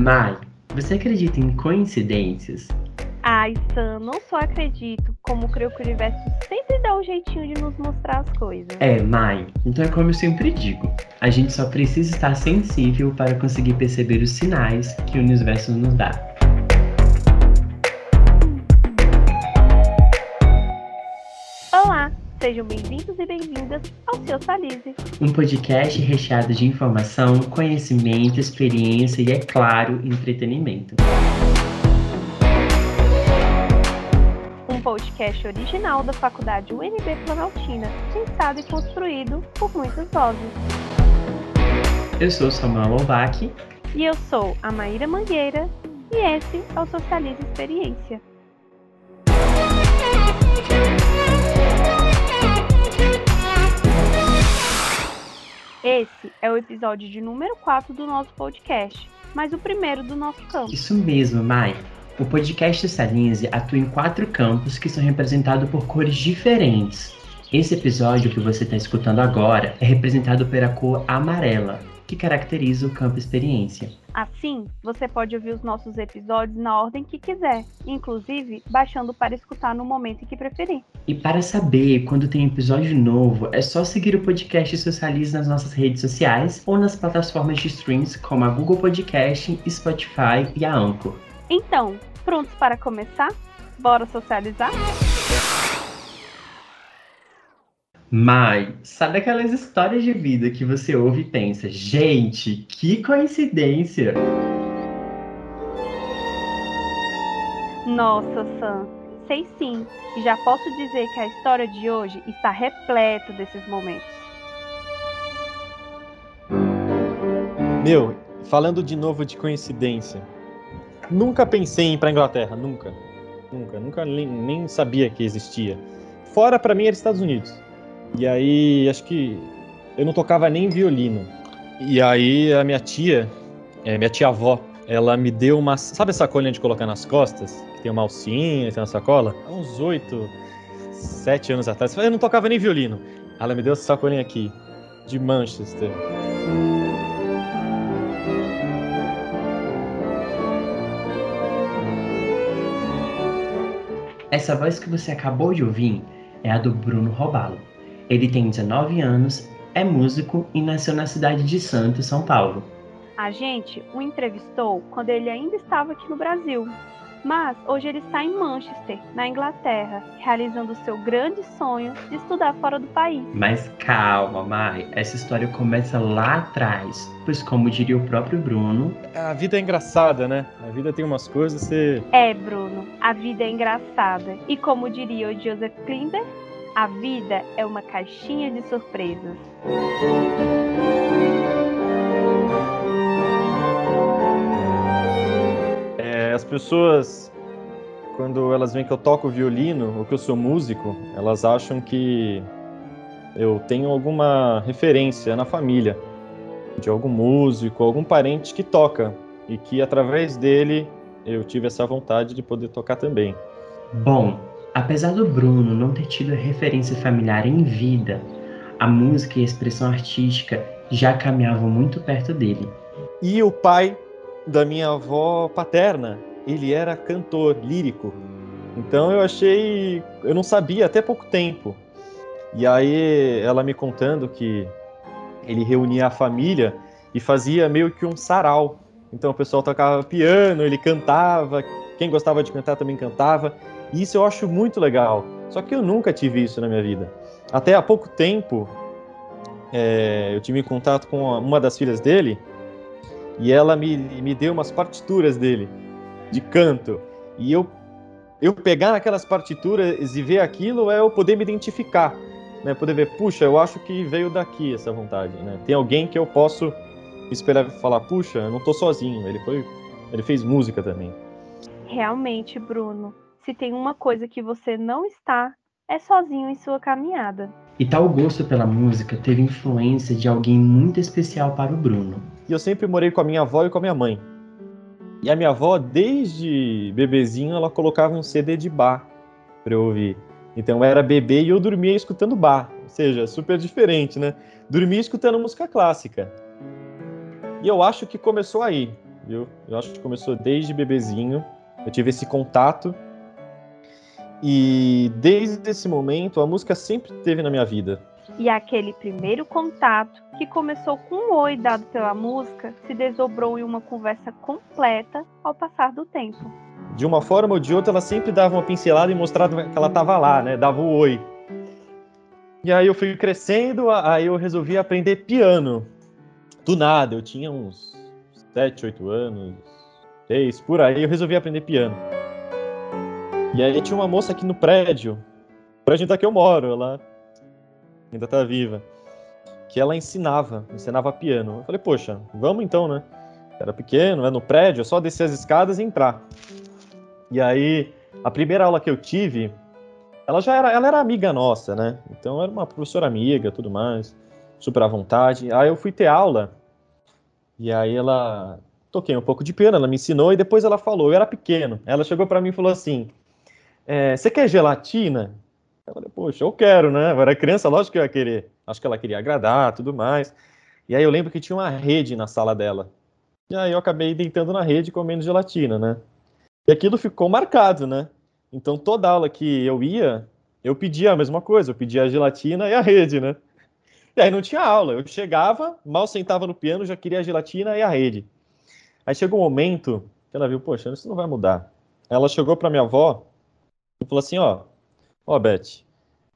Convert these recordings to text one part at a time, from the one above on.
Mai, você acredita em coincidências? Ai, Sam, não só acredito, como creio que o universo sempre dá um jeitinho de nos mostrar as coisas. É, Mai, então é como eu sempre digo: a gente só precisa estar sensível para conseguir perceber os sinais que o universo nos dá. Sejam bem-vindos e bem-vindas ao Seu Salise. Um podcast recheado de informação, conhecimento, experiência e, é claro, entretenimento. Um podcast original da Faculdade UNB Planaltina, pensado e construído por muitas vozes. Eu sou Samuel Lovac. E eu sou a Maíra Mangueira, e esse é o Socialize Experiência. Esse é o episódio de número 4 do nosso podcast, mas o primeiro do nosso campo. Isso mesmo, Mai. O podcast Salinze atua em quatro campos que são representados por cores diferentes. Esse episódio que você está escutando agora é representado pela cor amarela, que caracteriza o campo experiência. Assim, você pode ouvir os nossos episódios na ordem que quiser, inclusive baixando para escutar no momento em que preferir. E para saber quando tem episódio novo, é só seguir o podcast Socialize nas nossas redes sociais ou nas plataformas de streams como a Google Podcast, Spotify e a Anchor. Então, prontos para começar? Bora socializar? Mai, sabe aquelas histórias de vida que você ouve e pensa, gente, que coincidência? Nossa, Sam, sei sim, e já posso dizer que a história de hoje está repleta desses momentos. Meu, falando de novo de coincidência, nunca pensei em ir pra Inglaterra, nunca. Nunca, nunca nem, nem sabia que existia. Fora para mim era Estados Unidos. E aí, acho que eu não tocava nem violino. E aí, a minha tia, é, minha tia-avó, ela me deu uma. Sabe essa sacolinha de colocar nas costas? Que tem uma alcinha, tem uma sacola? Há uns oito, sete anos atrás. Eu não tocava nem violino. Ela me deu essa sacolinha aqui, de Manchester. Essa voz que você acabou de ouvir é a do Bruno Robalo. Ele tem 19 anos, é músico e nasceu na cidade de Santos, São Paulo. A gente o entrevistou quando ele ainda estava aqui no Brasil, mas hoje ele está em Manchester, na Inglaterra, realizando seu grande sonho de estudar fora do país. Mas calma, Mai, essa história começa lá atrás, pois como diria o próprio Bruno, A vida é engraçada, né? A vida tem umas coisas, você. É, Bruno, a vida é engraçada. E como diria o Joseph Klinder, a vida é uma caixinha de surpresas. É, as pessoas, quando elas veem que eu toco violino ou que eu sou músico, elas acham que eu tenho alguma referência na família de algum músico, algum parente que toca e que através dele eu tive essa vontade de poder tocar também. bom, apesar do Bruno não ter tido referência familiar em vida, a música e a expressão artística já caminhavam muito perto dele. E o pai da minha avó paterna, ele era cantor lírico. Então eu achei, eu não sabia até pouco tempo. E aí ela me contando que ele reunia a família e fazia meio que um sarau. Então o pessoal tocava piano, ele cantava, quem gostava de cantar também cantava. E isso eu acho muito legal. Só que eu nunca tive isso na minha vida. Até há pouco tempo, é, eu tive contato com uma das filhas dele e ela me, me deu umas partituras dele, de canto. E eu, eu pegar naquelas partituras e ver aquilo é eu poder me identificar. Né? Poder ver, puxa, eu acho que veio daqui essa vontade. Né? Tem alguém que eu posso me espelhar e falar, puxa, eu não estou sozinho. Ele, foi, ele fez música também. Realmente, Bruno, se tem uma coisa que você não está, é sozinho em sua caminhada. E tal gosto pela música teve influência de alguém muito especial para o Bruno. E eu sempre morei com a minha avó e com a minha mãe. E a minha avó, desde bebezinho, ela colocava um CD de bar para eu ouvir. Então eu era bebê e eu dormia escutando bar. Ou seja, super diferente, né? Dormia escutando música clássica. E eu acho que começou aí. viu? Eu acho que começou desde bebezinho. Eu tive esse contato. E desde esse momento, a música sempre teve na minha vida. E aquele primeiro contato, que começou com um oi dado pela música, se desdobrou em uma conversa completa ao passar do tempo. De uma forma ou de outra, ela sempre dava uma pincelada e mostrava que ela estava lá, né? Dava o oi. E aí eu fui crescendo, aí eu resolvi aprender piano. Do nada, eu tinha uns 7, 8 anos, 6, por aí, eu resolvi aprender piano. E aí tinha uma moça aqui no prédio, o prédio da que eu moro, ela ainda tá viva, que ela ensinava, ensinava piano. Eu falei, poxa, vamos então, né? Era pequeno, é no prédio, é só descer as escadas e entrar. E aí, a primeira aula que eu tive, ela já era, ela era amiga nossa, né? Então era uma professora amiga, tudo mais, super à vontade. Aí eu fui ter aula e aí ela toquei um pouco de piano, ela me ensinou e depois ela falou, eu era pequeno. Ela chegou para mim e falou assim: é, "Você quer gelatina?" Eu falei: "Poxa, eu quero, né? Eu era criança, lógico que eu ia querer. Acho que ela queria agradar, tudo mais." E aí eu lembro que tinha uma rede na sala dela. E aí eu acabei deitando na rede comendo gelatina, né? E aquilo ficou marcado, né? Então toda aula que eu ia, eu pedia a mesma coisa, eu pedia a gelatina e a rede, né? E aí não tinha aula, eu chegava, mal sentava no piano, já queria a gelatina e a rede. Aí chegou um momento que ela viu, poxa, isso não vai mudar. Ela chegou para minha avó falou assim, ó, ó, Beth,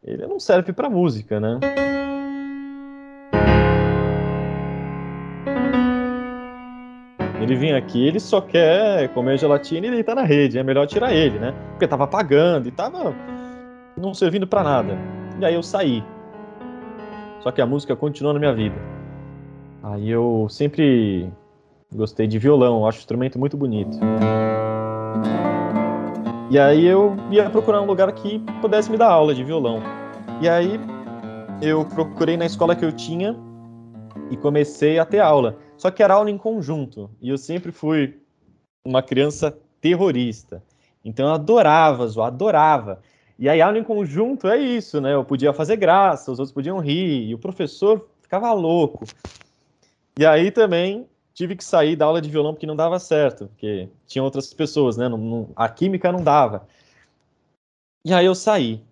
ele não serve para música, né? Ele vinha aqui, ele só quer comer gelatina e deitar na rede. É melhor tirar ele, né? Porque tava pagando e tava não servindo para nada. E aí eu saí. Só que a música continuou na minha vida. Aí eu sempre gostei de violão, acho o instrumento muito bonito. E aí eu ia procurar um lugar que pudesse me dar aula de violão. E aí eu procurei na escola que eu tinha e comecei a ter aula. Só que era aula em conjunto. E eu sempre fui uma criança terrorista. Então eu adorava zoar, adorava. E aí aula em conjunto é isso, né? Eu podia fazer graça, os outros podiam rir, e o professor ficava louco. E aí também tive que sair da aula de violão porque não dava certo, porque tinha outras pessoas, né? Não, não, a química não dava. E aí eu saí.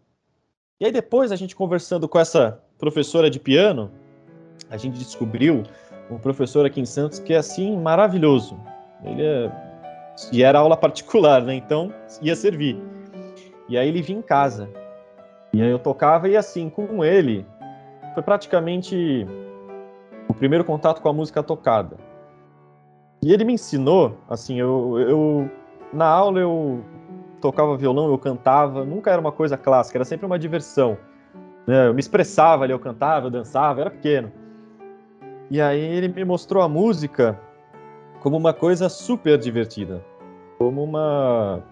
E aí depois a gente conversando com essa professora de piano, a gente descobriu um professor aqui em Santos que é assim maravilhoso. Ele é e era aula particular, né? Então ia servir. E aí ele vinha em casa. E aí eu tocava e assim com ele foi praticamente o primeiro contato com a música tocada. E ele me ensinou, assim, eu, eu na aula eu tocava violão, eu cantava, nunca era uma coisa clássica, era sempre uma diversão. Né? Eu me expressava ali, eu cantava, eu dançava, eu era pequeno. E aí ele me mostrou a música como uma coisa super divertida. Como uma.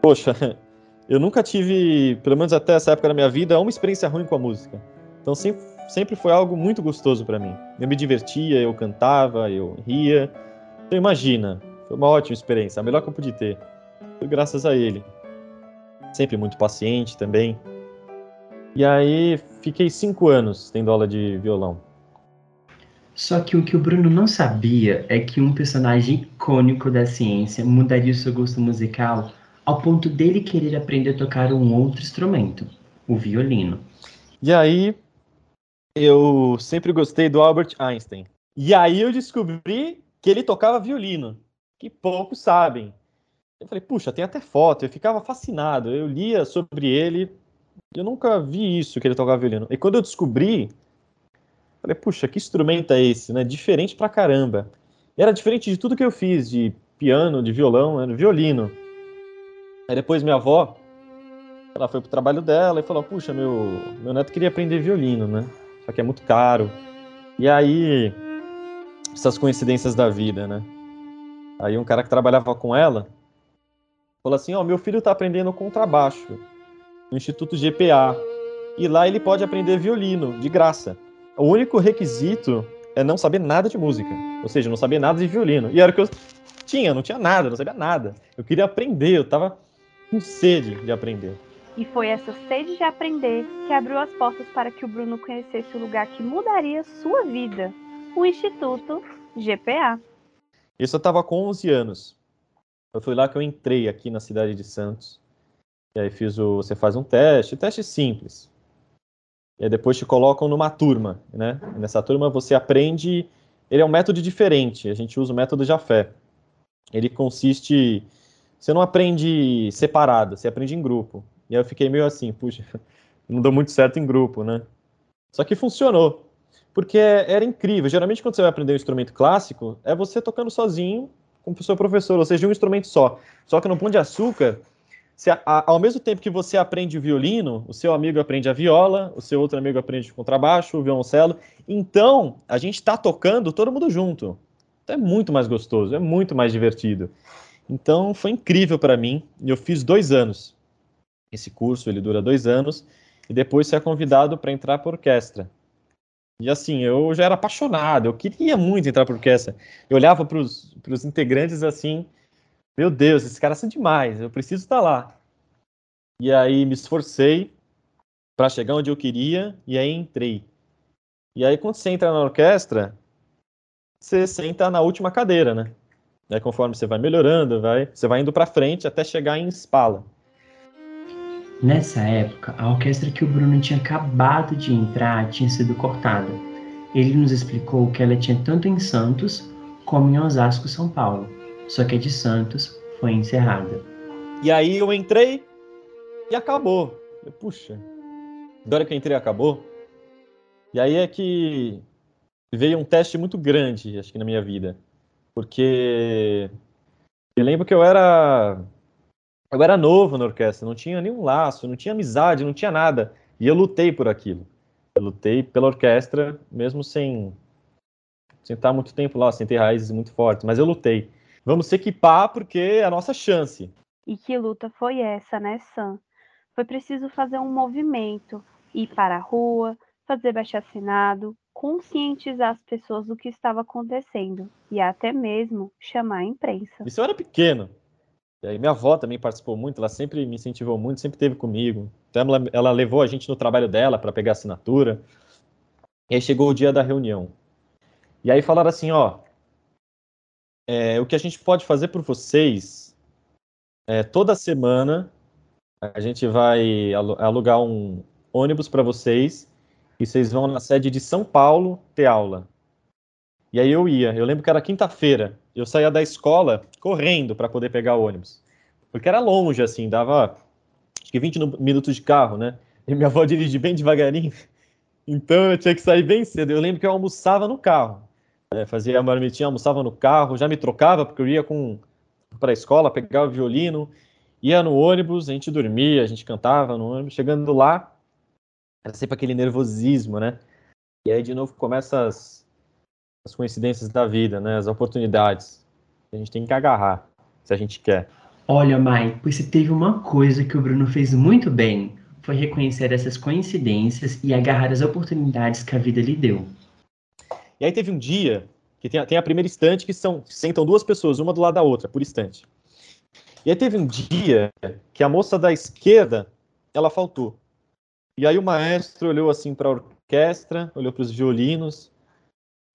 Poxa, eu nunca tive, pelo menos até essa época da minha vida, uma experiência ruim com a música. Então sempre, sempre foi algo muito gostoso para mim. Eu me divertia, eu cantava, eu ria. Então imagina, foi uma ótima experiência, a melhor que eu pude ter. Foi graças a ele. Sempre muito paciente também. E aí fiquei cinco anos tendo aula de violão. Só que o que o Bruno não sabia é que um personagem icônico da ciência mudaria o seu gosto musical ao ponto dele querer aprender a tocar um outro instrumento, o violino. E aí, eu sempre gostei do Albert Einstein. E aí eu descobri que ele tocava violino, que poucos sabem. Eu falei, puxa, tem até foto. Eu ficava fascinado. Eu lia sobre ele. Eu nunca vi isso que ele tocava violino. E quando eu descobri, Falei, puxa, que instrumento é esse, né? Diferente pra caramba. E era diferente de tudo que eu fiz, de piano, de violão, era violino. Aí depois minha avó, ela foi pro trabalho dela e falou, puxa, meu, meu neto queria aprender violino, né? Só que é muito caro. E aí, essas coincidências da vida, né? Aí um cara que trabalhava com ela falou assim, ó, oh, meu filho tá aprendendo contrabaixo no Instituto GPA. E lá ele pode aprender violino, de graça. O único requisito é não saber nada de música. Ou seja, não saber nada de violino. E era o que eu tinha, não tinha nada, não sabia nada. Eu queria aprender, eu tava com sede de aprender. E foi essa sede de aprender que abriu as portas para que o Bruno conhecesse o lugar que mudaria sua vida, o Instituto GPA. Isso eu estava com 11 anos. Eu fui lá que eu entrei aqui na cidade de Santos. E aí fiz o, você faz um teste, teste simples. E aí depois te colocam numa turma, né? E nessa turma você aprende, ele é um método diferente. A gente usa o método Jafé. Ele consiste, você não aprende separado, você aprende em grupo. E aí eu fiquei meio assim, puxa, não deu muito certo em grupo, né? Só que funcionou porque era incrível. Geralmente, quando você vai aprender um instrumento clássico, é você tocando sozinho com o seu professor, ou seja, um instrumento só. Só que no Pão de Açúcar, você, ao mesmo tempo que você aprende o violino, o seu amigo aprende a viola, o seu outro amigo aprende o contrabaixo, o violoncelo. Então, a gente está tocando todo mundo junto. Então, é muito mais gostoso, é muito mais divertido. Então, foi incrível para mim. E eu fiz dois anos. Esse curso, ele dura dois anos. E depois você é convidado para entrar para orquestra. E assim, eu já era apaixonado, eu queria muito entrar por orquestra. Eu olhava para os integrantes assim, meu Deus, esses caras são demais, eu preciso estar lá. E aí me esforcei para chegar onde eu queria e aí entrei. E aí quando você entra na orquestra, você senta na última cadeira, né? Aí conforme você vai melhorando, vai, você vai indo para frente até chegar em Spala. Nessa época, a orquestra que o Bruno tinha acabado de entrar tinha sido cortada. Ele nos explicou que ela tinha tanto em Santos como em Osasco, São Paulo, só que a de Santos foi encerrada. E aí eu entrei e acabou. Eu, Puxa, agora que eu entrei acabou. E aí é que veio um teste muito grande, acho que na minha vida, porque eu lembro que eu era eu era novo na orquestra, não tinha nenhum laço, não tinha amizade, não tinha nada. E eu lutei por aquilo. Eu lutei pela orquestra, mesmo sem, sem estar muito tempo lá, sem ter raízes muito fortes. Mas eu lutei. Vamos se equipar porque é a nossa chance. E que luta foi essa, né, Sam? Foi preciso fazer um movimento, ir para a rua, fazer baixo-assinado, conscientizar as pessoas do que estava acontecendo e até mesmo chamar a imprensa. Isso eu era pequeno. E aí minha avó também participou muito, ela sempre me incentivou muito, sempre teve comigo. Então ela, ela levou a gente no trabalho dela para pegar assinatura. E aí chegou o dia da reunião. E aí falaram assim, ó, é, o que a gente pode fazer por vocês é, toda semana a gente vai alugar um ônibus para vocês e vocês vão na sede de São Paulo ter aula. E aí eu ia. Eu lembro que era quinta-feira. Eu saía da escola correndo para poder pegar o ônibus. Porque era longe, assim, dava acho que 20 minutos de carro, né? E minha avó dirigia bem devagarinho. Então eu tinha que sair bem cedo. Eu lembro que eu almoçava no carro. É, fazia a marmitinha, almoçava no carro, já me trocava, porque eu ia com para a escola, pegava o violino, ia no ônibus, a gente dormia, a gente cantava no ônibus. Chegando lá, era sempre aquele nervosismo, né? E aí de novo começa as, as coincidências da vida, né? As oportunidades. A gente tem que agarrar, se a gente quer. Olha, Mai, pois se teve uma coisa que o Bruno fez muito bem, foi reconhecer essas coincidências e agarrar as oportunidades que a vida lhe deu. E aí teve um dia que tem a, tem a primeira estante que são sentam duas pessoas, uma do lado da outra, por estante. E aí teve um dia que a moça da esquerda, ela faltou. E aí o maestro olhou assim para a orquestra, olhou para os violinos,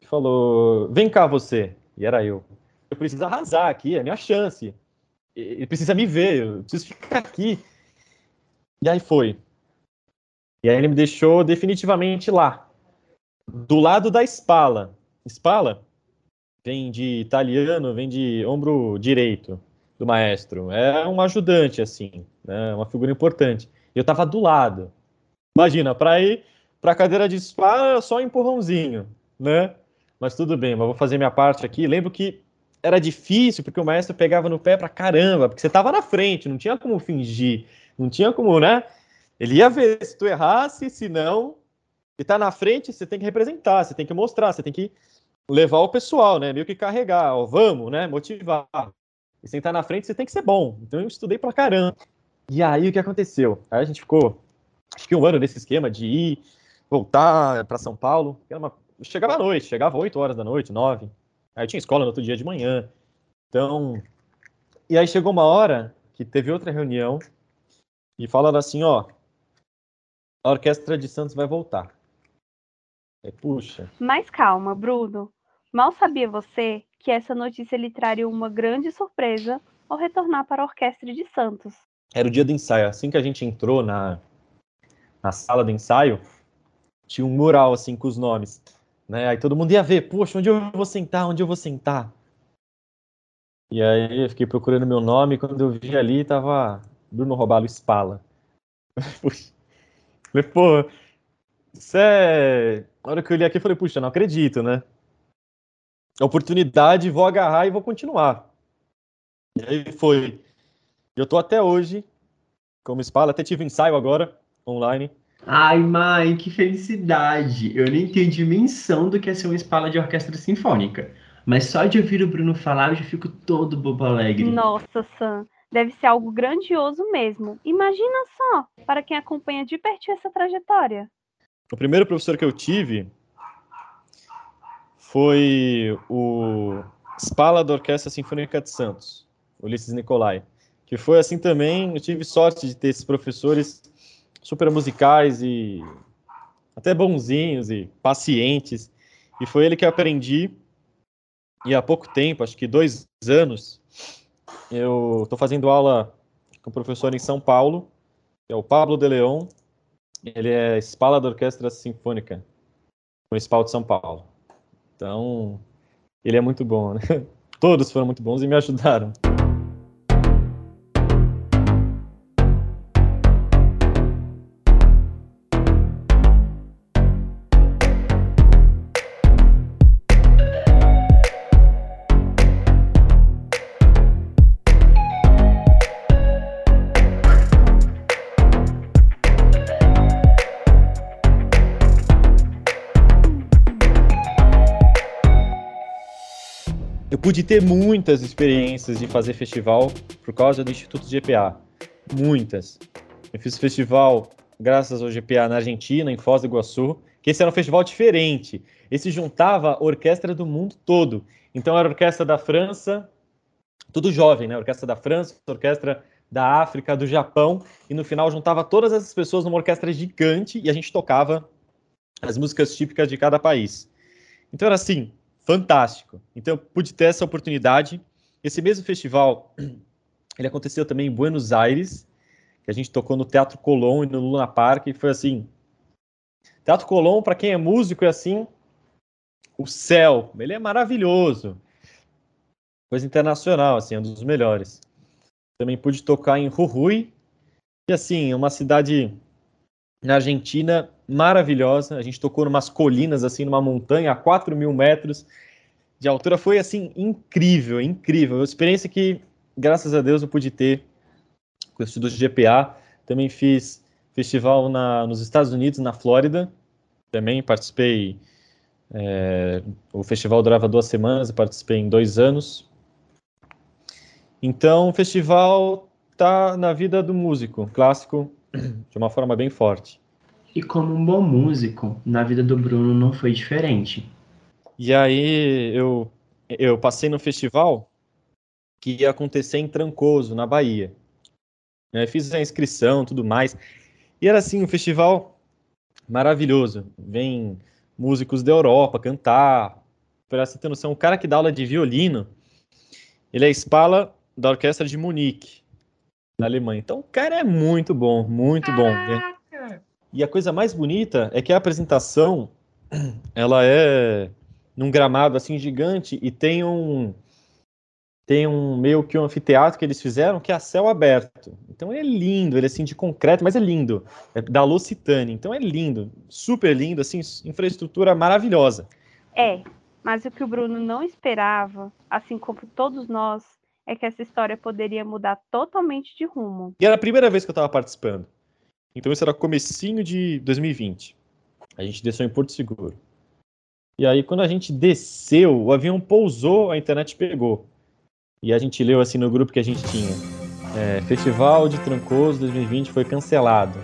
falou: Vem cá você. E era eu. Eu preciso arrasar aqui, é minha chance. Ele precisa me ver, eu preciso ficar aqui. E aí foi. E aí ele me deixou definitivamente lá, do lado da espala. Espala vem de italiano, vem de ombro direito do maestro. É um ajudante, assim, né? uma figura importante. Eu estava do lado. Imagina, para ir para a cadeira de espala, só um empurrãozinho, né? Mas tudo bem, mas vou fazer minha parte aqui. Lembro que era difícil, porque o maestro pegava no pé pra caramba, porque você estava na frente, não tinha como fingir, não tinha como, né? Ele ia ver se tu errasse, se não, e tá na frente, você tem que representar, você tem que mostrar, você tem que levar o pessoal, né? Meio que carregar, ó, vamos, né? Motivar. E sentar na frente, você tem que ser bom. Então eu estudei pra caramba. E aí o que aconteceu? Aí a gente ficou, acho que um ano nesse esquema de ir, voltar para São Paulo, que era uma chegava à noite, chegava 8 horas da noite, 9. Aí tinha escola no outro dia de manhã. Então. E aí chegou uma hora que teve outra reunião e falaram assim: ó, a orquestra de Santos vai voltar. É, puxa. Mas calma, Bruno. Mal sabia você que essa notícia lhe traria uma grande surpresa ao retornar para a Orquestra de Santos. Era o dia do ensaio. Assim que a gente entrou na, na sala do ensaio, tinha um mural assim com os nomes. Né? Aí todo mundo ia ver, poxa, onde eu vou sentar? Onde eu vou sentar? E aí eu fiquei procurando meu nome, quando eu vi ali, tava Bruno Robalo Spala. Falei, pô, isso é. Na hora que eu li aqui, eu falei, puxa, não acredito, né? Oportunidade, vou agarrar e vou continuar. E aí foi. Eu tô até hoje como Spala, até tive ensaio agora, online. Ai, mãe, que felicidade! Eu nem tenho dimensão do que é ser uma espala de orquestra sinfônica. Mas só de ouvir o Bruno falar, eu já fico todo bobo alegre. Nossa, Sam, deve ser algo grandioso mesmo. Imagina só, para quem acompanha de perto essa trajetória. O primeiro professor que eu tive foi o Spala da Orquestra Sinfônica de Santos, Ulisses Nicolai. Que foi assim também, eu tive sorte de ter esses professores super musicais e até bonzinhos e pacientes. E foi ele que eu aprendi. E há pouco tempo, acho que dois anos, eu estou fazendo aula com um professor em São Paulo, que é o Pablo de Leon. Ele é espala da Orquestra Sinfônica Municipal de São Paulo. Então, ele é muito bom, né? Todos foram muito bons e me ajudaram. Pude ter muitas experiências de fazer festival por causa do Instituto GPA. Muitas. Eu fiz festival graças ao GPA na Argentina, em Foz do Iguaçu, que esse era um festival diferente. Esse juntava orquestra do mundo todo. Então era orquestra da França, tudo jovem, né? Orquestra da França, orquestra da África, do Japão, e no final juntava todas essas pessoas numa orquestra gigante e a gente tocava as músicas típicas de cada país. Então era assim, fantástico. Então eu pude ter essa oportunidade. Esse mesmo festival, ele aconteceu também em Buenos Aires, que a gente tocou no Teatro Colón e no Luna Park, e foi assim. Teatro Colón, para quem é músico, é assim, o céu, ele é maravilhoso. Coisa internacional, assim, é um dos melhores. Também pude tocar em Jujuy, e assim, uma cidade na Argentina maravilhosa. A gente tocou numas colinas, assim, numa montanha a 4 mil metros de altura. Foi, assim, incrível, incrível. Uma experiência que, graças a Deus, eu pude ter com o Instituto GPA. Também fiz festival na, nos Estados Unidos, na Flórida. Também participei. É, o festival durava duas semanas, eu participei em dois anos. Então, o festival tá na vida do músico clássico de uma forma bem forte. E como um bom músico, na vida do Bruno não foi diferente. E aí eu, eu passei no festival que ia acontecer em Trancoso, na Bahia. Eu fiz a inscrição, tudo mais. E era assim, um festival maravilhoso. Vem músicos da Europa cantar. Para você ter noção, o cara que dá aula de violino, ele é espala da Orquestra de Munique na Alemanha. Então o cara é muito bom, muito bom. Né? E a coisa mais bonita é que a apresentação ela é num gramado assim gigante e tem um tem um meio que um anfiteatro que eles fizeram que é a céu aberto. Então ele é lindo, ele é assim de concreto, mas é lindo. É da Lucitane. Então é lindo, super lindo, assim, infraestrutura maravilhosa. É, mas o que o Bruno não esperava, assim como todos nós, é que essa história poderia mudar totalmente de rumo. E era a primeira vez que eu estava participando. Então isso era comecinho de 2020. A gente desceu em Porto Seguro. E aí quando a gente desceu, o avião pousou, a internet pegou. E a gente leu assim no grupo que a gente tinha. É, Festival de Trancoso 2020 foi cancelado.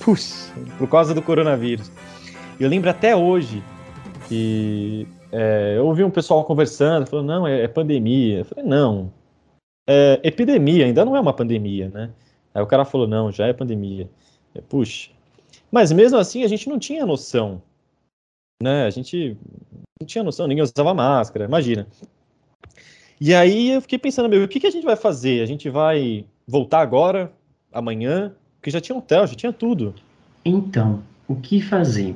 Puxa, por causa do coronavírus. Eu lembro até hoje que é, eu ouvi um pessoal conversando, falou, não, é, é pandemia. Eu falei, não, é, epidemia ainda não é uma pandemia, né? Aí o cara falou, não, já é pandemia. É, puxa. Mas mesmo assim a gente não tinha noção, né? A gente Não tinha noção, ninguém usava máscara, imagina. E aí eu fiquei pensando, meu, o que, que a gente vai fazer? A gente vai voltar agora, amanhã? Porque já tinha hotel, já tinha tudo. Então, o que fazer?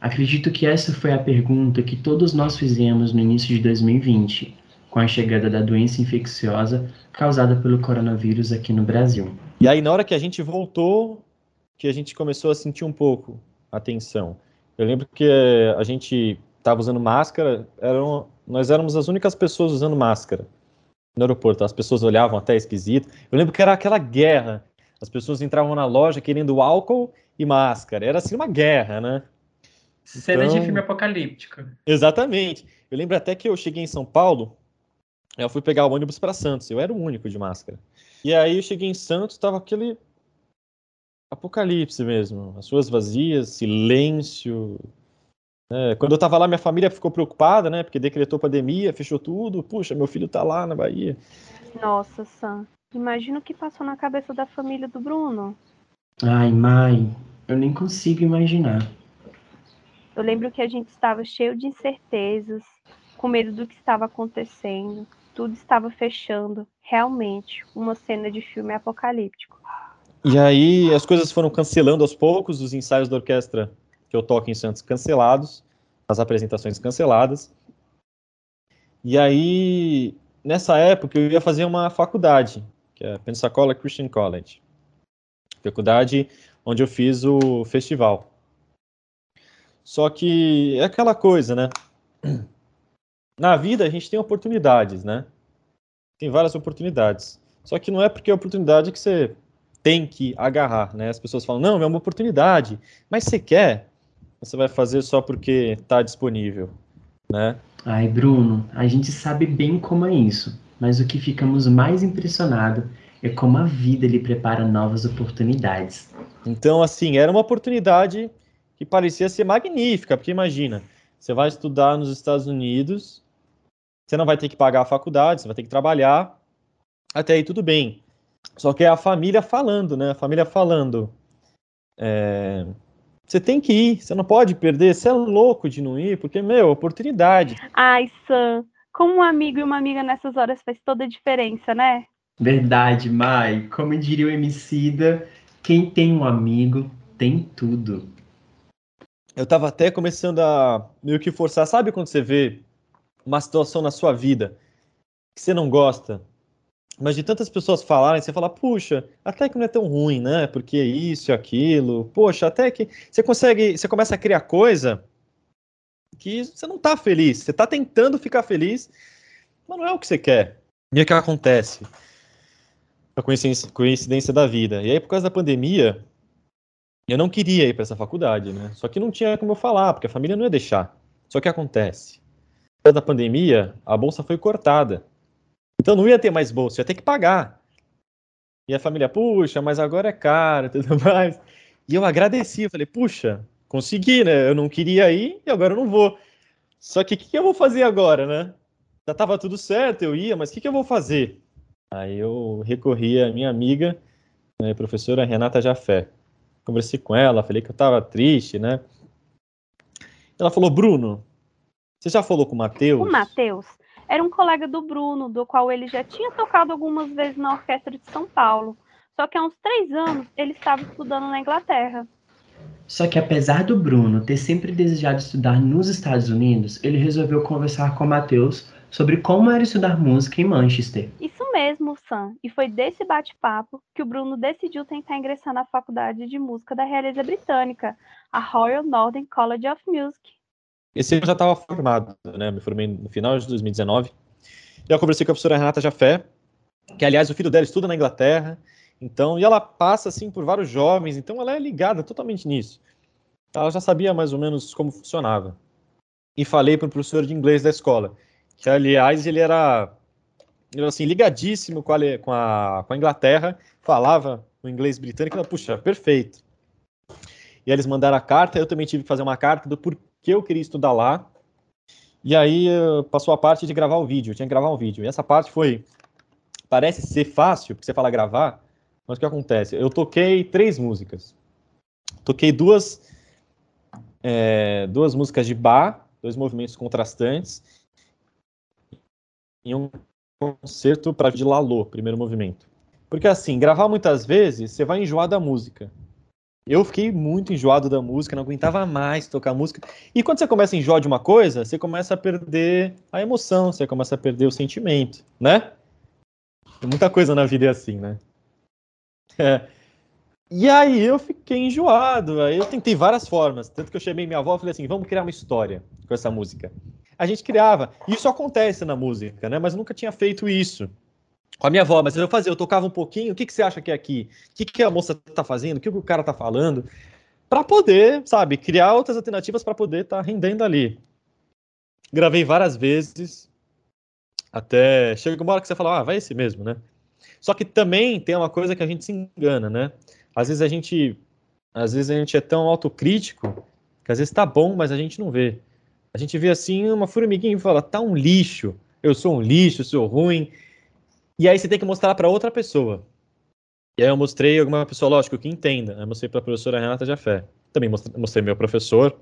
Acredito que essa foi a pergunta que todos nós fizemos no início de 2020, com a chegada da doença infecciosa causada pelo coronavírus aqui no Brasil. E aí, na hora que a gente voltou, que a gente começou a sentir um pouco a tensão. Eu lembro que a gente estava usando máscara, eram, nós éramos as únicas pessoas usando máscara no aeroporto. As pessoas olhavam até esquisito. Eu lembro que era aquela guerra. As pessoas entravam na loja querendo álcool e máscara. Era assim uma guerra, né? Cena então... de filme apocalíptico. Exatamente. Eu lembro até que eu cheguei em São Paulo, eu fui pegar o ônibus para Santos. Eu era o único de máscara. E aí eu cheguei em Santos, tava aquele apocalipse mesmo. As ruas vazias, silêncio. É, quando eu tava lá, minha família ficou preocupada, né? Porque decretou pandemia, fechou tudo. Puxa, meu filho tá lá na Bahia. Nossa, Sam. Imagina o que passou na cabeça da família do Bruno. Ai, mãe, eu nem consigo imaginar. Eu lembro que a gente estava cheio de incertezas, com medo do que estava acontecendo. Tudo estava fechando. Realmente, uma cena de filme apocalíptico. E aí as coisas foram cancelando aos poucos, os ensaios da orquestra que eu toco em Santos cancelados, as apresentações canceladas. E aí, nessa época, eu ia fazer uma faculdade, que é a Pensacola Christian College. Faculdade onde eu fiz o festival. Só que é aquela coisa, né? Na vida a gente tem oportunidades, né? Tem várias oportunidades. Só que não é porque é oportunidade que você tem que agarrar, né? As pessoas falam, não, é uma oportunidade, mas você quer, você vai fazer só porque está disponível, né? Ai, Bruno, a gente sabe bem como é isso, mas o que ficamos mais impressionados é como a vida lhe prepara novas oportunidades. Então, assim, era uma oportunidade que parecia ser magnífica, porque imagina, você vai estudar nos Estados Unidos, você não vai ter que pagar a faculdade, você vai ter que trabalhar, até aí tudo bem. Só que é a família falando, né? A família falando. É... Você tem que ir, você não pode perder, você é louco de não ir, porque, meu, oportunidade. Ai, Sam, como um amigo e uma amiga nessas horas faz toda a diferença, né? Verdade, Mai. Como diria o Emicida, quem tem um amigo tem tudo eu estava até começando a meio que forçar. Sabe quando você vê uma situação na sua vida que você não gosta, mas de tantas pessoas falarem, você fala, puxa, até que não é tão ruim, né? Porque isso e aquilo, poxa, até que você consegue, você começa a criar coisa que você não está feliz, você está tentando ficar feliz, mas não é o que você quer. E é o que acontece? A coincidência, coincidência da vida. E aí, por causa da pandemia, eu não queria ir para essa faculdade, né? Só que não tinha como eu falar, porque a família não ia deixar. Só que acontece. Depois da pandemia, a bolsa foi cortada. Então não ia ter mais bolsa, ia ter que pagar. E a família, puxa, mas agora é caro e tudo mais. E eu agradeci, eu falei, puxa, consegui, né? Eu não queria ir e agora eu não vou. Só que o que, que, eu vou fazer agora, né? Já tava tudo certo, eu ia, mas o que, que eu vou fazer? Aí eu recorri à minha amiga, né, professora Renata Jafé conversei com ela, falei que eu estava triste, né? Ela falou, Bruno, você já falou com o Matheus? O Matheus era um colega do Bruno, do qual ele já tinha tocado algumas vezes na orquestra de São Paulo. Só que há uns três anos ele estava estudando na Inglaterra. Só que apesar do Bruno ter sempre desejado estudar nos Estados Unidos, ele resolveu conversar com o Matheus sobre como era estudar música em Manchester. Isso mesmo, Sam. E foi desse bate-papo que o Bruno decidiu tentar ingressar na faculdade de música da realeza britânica, a Royal Northern College of Music. Esse ano eu já estava formado, né? Me formei no final de 2019. E eu conversei com a professora Renata Jafé, que aliás o filho dela estuda na Inglaterra. Então, e ela passa assim por vários jovens, então ela é ligada totalmente nisso. Ela já sabia mais ou menos como funcionava. E falei para o professor de inglês da escola que aliás ele era, ele era assim, ligadíssimo com a, com, a, com a Inglaterra, falava o inglês britânico, então, puxa, perfeito. E eles mandaram a carta, eu também tive que fazer uma carta do porquê eu queria estudar lá, e aí passou a parte de gravar o vídeo, eu tinha que gravar um vídeo, e essa parte foi, parece ser fácil, porque você fala gravar, mas o que acontece? Eu toquei três músicas, toquei duas, é, duas músicas de Bach, dois movimentos contrastantes, em um concerto para de Lalô, primeiro movimento. Porque assim, gravar muitas vezes, você vai enjoar da música. Eu fiquei muito enjoado da música, não aguentava mais tocar música. E quando você começa a enjoar de uma coisa, você começa a perder a emoção, você começa a perder o sentimento, né? Muita coisa na vida é assim, né? É. E aí eu fiquei enjoado. Aí eu tentei várias formas. Tanto que eu chamei minha avó e falei assim: vamos criar uma história com essa música. A gente criava. Isso acontece na música, né? Mas nunca tinha feito isso com a minha avó. Mas eu fazia, eu tocava um pouquinho. O que, que você acha que é aqui? O que, que a moça tá fazendo? O que o cara tá falando? Para poder, sabe, criar outras alternativas para poder estar tá rendendo ali. Gravei várias vezes. Até chega uma hora que você fala, ah, vai esse mesmo, né? Só que também tem uma coisa que a gente se engana, né? Às vezes a gente, às vezes a gente é tão autocrítico que às vezes tá bom, mas a gente não vê. A gente vê assim uma formiguinha e fala, tá um lixo, eu sou um lixo, sou ruim. E aí você tem que mostrar para outra pessoa. E aí eu mostrei alguma pessoa, lógico, que entenda. Eu mostrei para a professora Renata Jafé. Também mostrei, meu professor.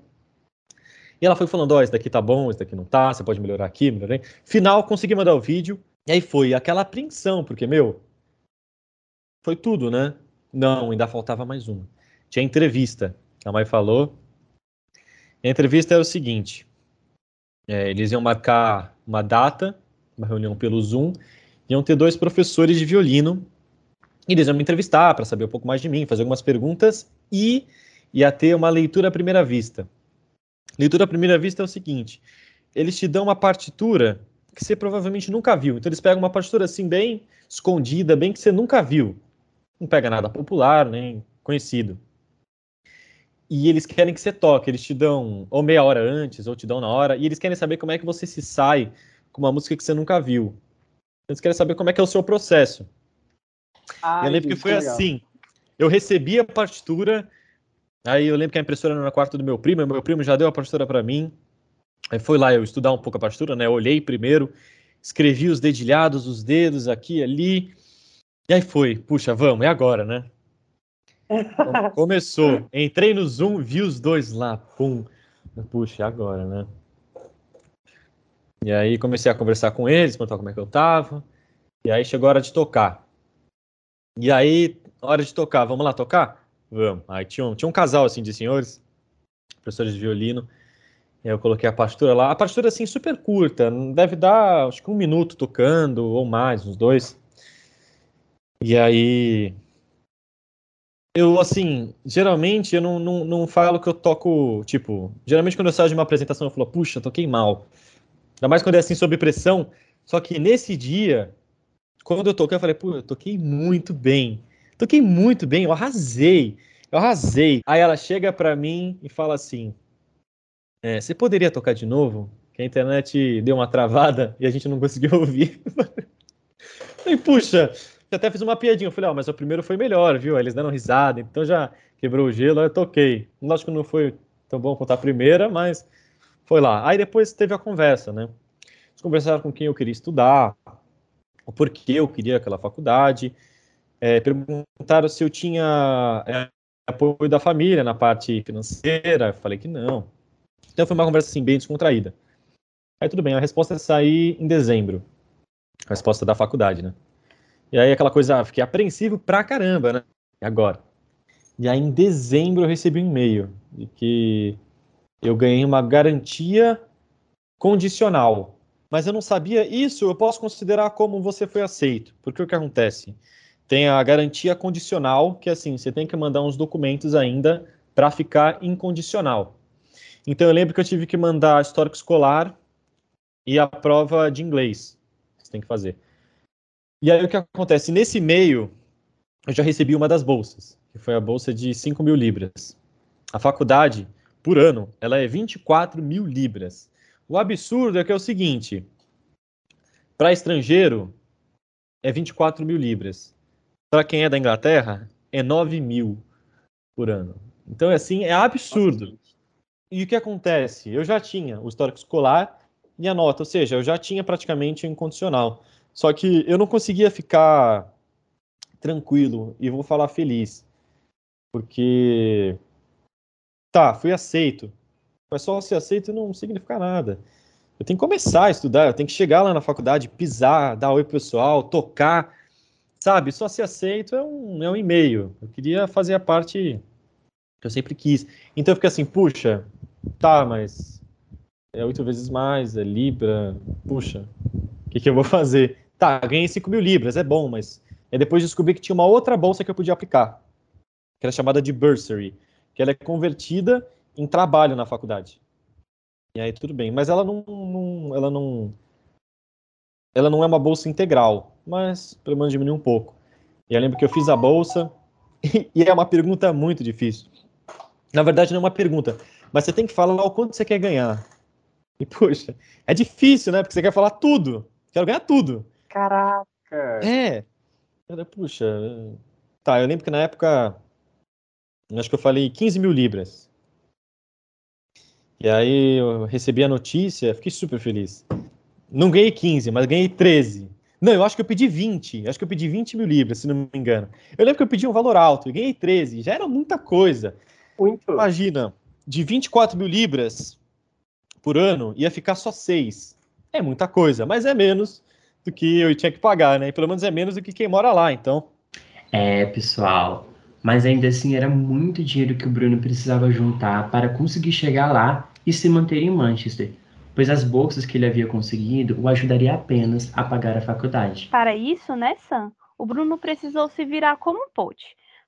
E ela foi falando, ó, oh, esse daqui tá bom, esse daqui não tá, você pode melhorar aqui, melhorar Final, consegui mandar o vídeo. E aí foi aquela apreensão, porque, meu, foi tudo, né? Não, ainda faltava mais uma. Tinha entrevista. A mãe falou. a entrevista era o seguinte: é, eles iam marcar uma data, uma reunião pelo Zoom, iam ter dois professores de violino, e eles iam me entrevistar para saber um pouco mais de mim, fazer algumas perguntas, e ia ter uma leitura à primeira vista. Leitura à primeira vista é o seguinte: eles te dão uma partitura que você provavelmente nunca viu. Então eles pegam uma partitura assim bem escondida, bem que você nunca viu. Não pega nada popular, nem conhecido. E eles querem que você toque, eles te dão ou meia hora antes, ou te dão na hora, e eles querem saber como é que você se sai com uma música que você nunca viu. Eles querem saber como é que é o seu processo. Ai, eu lembro que foi legal. assim. Eu recebi a partitura, aí eu lembro que a impressora era no quarto do meu primo, meu primo já deu a partitura para mim, Aí foi lá eu estudar um pouco a partitura, né? Eu olhei primeiro, escrevi os dedilhados, os dedos aqui ali. E aí foi, puxa, vamos, é agora, né? Começou, entrei no Zoom, vi os dois lá, pum. Puxa, é agora, né? E aí comecei a conversar com eles, perguntar como é que eu tava. E aí chegou a hora de tocar. E aí, hora de tocar, vamos lá tocar? Vamos. Aí tinha um, tinha um casal assim de senhores, professores de violino. Eu coloquei a partitura lá. A partitura, assim, super curta. Deve dar, acho que um minuto tocando, ou mais, uns dois. E aí... Eu, assim, geralmente eu não, não, não falo que eu toco, tipo... Geralmente quando eu saio de uma apresentação eu falo, puxa, toquei mal. Ainda mais quando é assim, sob pressão. Só que nesse dia, quando eu toquei, eu falei, pô, eu toquei muito bem. Toquei muito bem, eu arrasei. Eu arrasei. Aí ela chega para mim e fala assim: é, você poderia tocar de novo? Que a internet deu uma travada e a gente não conseguiu ouvir. e puxa, eu até fiz uma piadinha. Eu falei, ó, oh, mas o primeiro foi melhor, viu? Aí eles deram risada, então já quebrou o gelo, eu toquei. Lógico que não foi tão bom quanto a primeira, mas foi lá. Aí depois teve a conversa, né? Eles conversaram com quem eu queria estudar, o porquê eu queria aquela faculdade, é, perguntaram se eu tinha é, apoio da família na parte financeira. Eu falei que não. Então foi uma conversa assim, bem descontraída. Aí tudo bem, a resposta é sair em dezembro. A resposta da faculdade, né? E aí aquela coisa, ah, fiquei apreensivo pra caramba, né? E agora? E aí em dezembro eu recebi um e-mail de que eu ganhei uma garantia condicional. Mas eu não sabia isso, eu posso considerar como você foi aceito. Porque o que acontece? Tem a garantia condicional, que é assim, você tem que mandar uns documentos ainda para ficar incondicional. Então eu lembro que eu tive que mandar histórico escolar e a prova de inglês. Você tem que fazer. E aí o que acontece? Nesse meio, eu já recebi uma das bolsas, que foi a bolsa de 5 mil libras. A faculdade, por ano, ela é 24 mil libras. O absurdo é que é o seguinte: para estrangeiro, é 24 mil libras. Para quem é da Inglaterra, é 9 mil por ano. Então, assim, é absurdo. E o que acontece? Eu já tinha o histórico escolar e a nota, ou seja, eu já tinha praticamente o incondicional. Só que eu não conseguia ficar tranquilo e vou falar feliz. Porque tá, fui aceito. Mas só se aceito não significa nada. Eu tenho que começar a estudar, eu tenho que chegar lá na faculdade, pisar, dar oi pro pessoal, tocar, sabe? Só se aceito é um, é um e-mail. Eu queria fazer a parte que eu sempre quis. Então eu fiquei assim, puxa, tá, mas é oito vezes mais, é Libra, puxa, o que, que eu vou fazer? Tá, ganhei 5 mil libras, é bom, mas é depois descobri que tinha uma outra bolsa que eu podia aplicar, que era chamada de bursary, que ela é convertida em trabalho na faculdade. E aí tudo bem, mas ela não, não ela não ela não é uma bolsa integral, mas pelo menos diminui um pouco. E eu lembro que eu fiz a bolsa e, e é uma pergunta muito difícil. Na verdade não é uma pergunta, mas você tem que falar o quanto você quer ganhar. E poxa, é difícil, né? Porque você quer falar tudo. Quero ganhar tudo. Caraca. É. Puxa. Tá, eu lembro que na época. Acho que eu falei 15 mil libras. E aí eu recebi a notícia, fiquei super feliz. Não ganhei 15, mas ganhei 13. Não, eu acho que eu pedi 20. Acho que eu pedi 20 mil libras, se não me engano. Eu lembro que eu pedi um valor alto e ganhei 13. Já era muita coisa. Muito. Imagina, de 24 mil libras por ano, ia ficar só 6. É muita coisa, mas é menos do que eu tinha que pagar, né? E pelo menos é menos do que quem mora lá, então. É, pessoal. Mas ainda assim era muito dinheiro que o Bruno precisava juntar para conseguir chegar lá e se manter em Manchester, pois as bolsas que ele havia conseguido o ajudaria apenas a pagar a faculdade. Para isso, né, Sam? O Bruno precisou se virar como pôde,